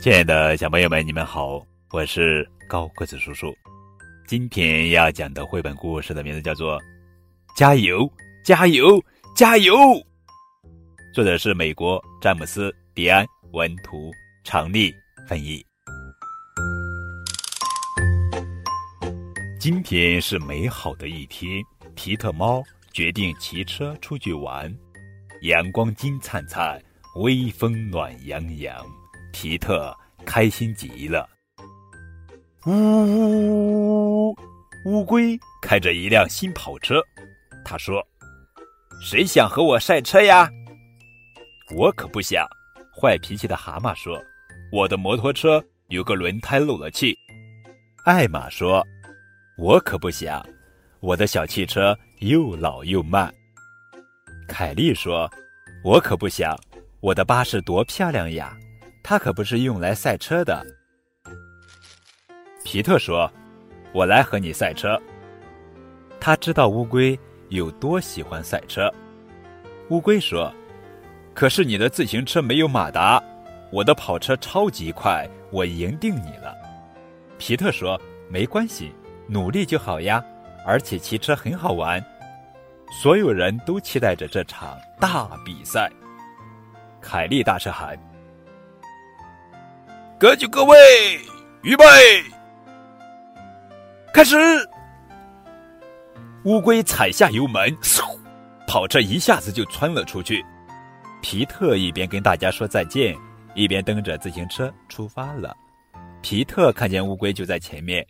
亲爱的小朋友们，你们好，我是高个子叔叔。今天要讲的绘本故事的名字叫做《加油，加油，加油》。作者是美国詹姆斯·迪安文图，常丽翻译。今天是美好的一天，皮特猫决定骑车出去玩。阳光金灿灿，微风暖洋洋，皮特开心极了。呜呜呜！乌龟开着一辆新跑车，他说：“谁想和我赛车呀？”我可不想。坏脾气的蛤蟆说：“我的摩托车有个轮胎漏了气。”艾玛说。我可不想，我的小汽车又老又慢。凯莉说：“我可不想，我的巴士多漂亮呀，它可不是用来赛车的。”皮特说：“我来和你赛车。”他知道乌龟有多喜欢赛车。乌龟说：“可是你的自行车没有马达，我的跑车超级快，我赢定你了。”皮特说：“没关系。”努力就好呀，而且骑车很好玩，所有人都期待着这场大比赛。凯莉大声喊：“各就各位，预备，开始！”乌龟踩下油门，嗖，跑车一下子就窜了出去。皮特一边跟大家说再见，一边蹬着自行车出发了。皮特看见乌龟就在前面。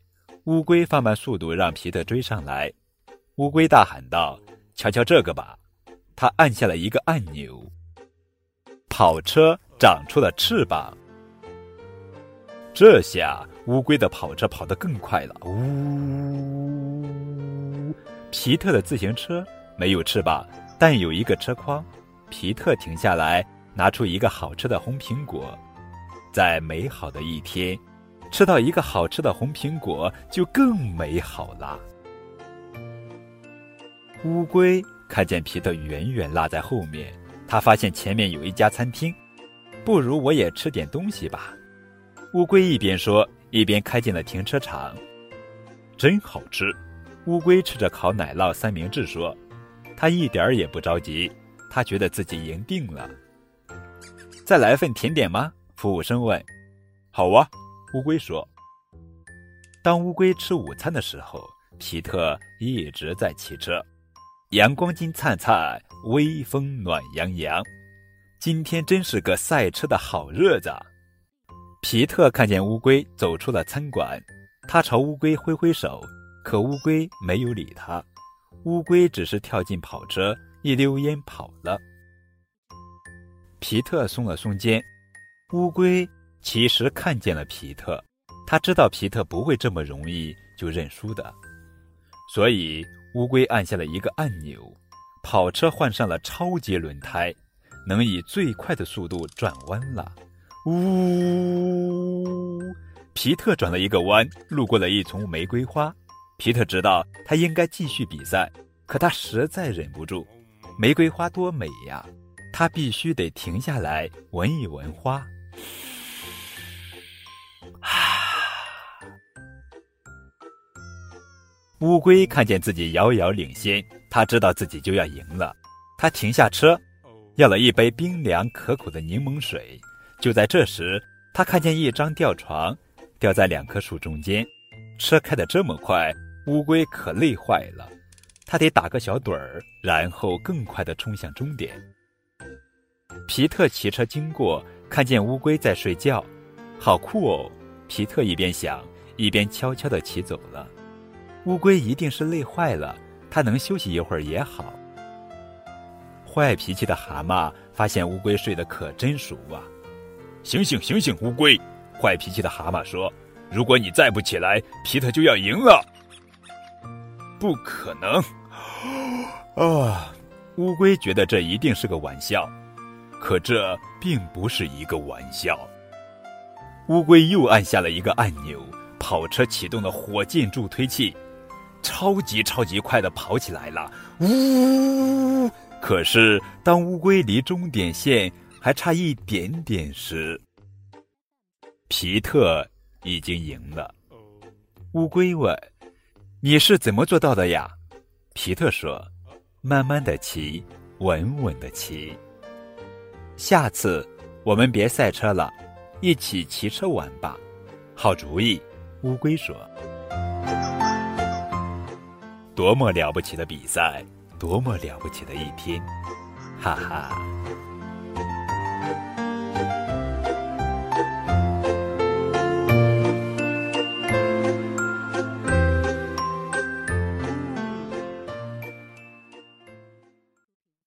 乌龟放慢速度，让皮特追上来。乌龟大喊道：“瞧瞧这个吧！”他按下了一个按钮，跑车长出了翅膀。这下乌龟的跑车跑得更快了。呜！皮特的自行车没有翅膀，但有一个车筐。皮特停下来，拿出一个好吃的红苹果。在美好的一天。吃到一个好吃的红苹果，就更美好了。乌龟看见皮特远远落在后面，他发现前面有一家餐厅，不如我也吃点东西吧。乌龟一边说，一边开进了停车场。真好吃！乌龟吃着烤奶酪三明治说：“他一点儿也不着急，他觉得自己赢定了。”再来份甜点吗？服务生问。“好啊。”乌龟说：“当乌龟吃午餐的时候，皮特一直在骑车。阳光金灿灿，微风暖洋洋。今天真是个赛车的好日子。”皮特看见乌龟走出了餐馆，他朝乌龟挥挥手，可乌龟没有理他。乌龟只是跳进跑车，一溜烟跑了。皮特松了松肩，乌龟。其实看见了皮特，他知道皮特不会这么容易就认输的，所以乌龟按下了一个按钮，跑车换上了超级轮胎，能以最快的速度转弯了。呜！皮特转了一个弯，路过了一丛玫瑰花。皮特知道他应该继续比赛，可他实在忍不住。玫瑰花多美呀，他必须得停下来闻一闻花。啊 乌龟看见自己遥遥领先，他知道自己就要赢了。他停下车，要了一杯冰凉可口的柠檬水。就在这时，他看见一张吊床，吊在两棵树中间。车开得这么快，乌龟可累坏了。他得打个小盹儿，然后更快地冲向终点。皮特骑车经过，看见乌龟在睡觉，好酷哦！皮特一边想，一边悄悄地骑走了。乌龟一定是累坏了，它能休息一会儿也好。坏脾气的蛤蟆发现乌龟睡得可真熟啊！醒醒醒醒，乌龟！坏脾气的蛤蟆说：“如果你再不起来，皮特就要赢了。”不可能！啊！乌龟觉得这一定是个玩笑，可这并不是一个玩笑。乌龟又按下了一个按钮，跑车启动了火箭助推器。超级超级快的跑起来了，呜！可是当乌龟离终点线还差一点点时，皮特已经赢了。乌龟问：“你是怎么做到的呀？”皮特说：“慢慢的骑，稳稳的骑。下次我们别赛车了，一起骑车玩吧。”好主意，乌龟说：“多么了不起的比赛，多么了不起的一天！”哈哈。啊。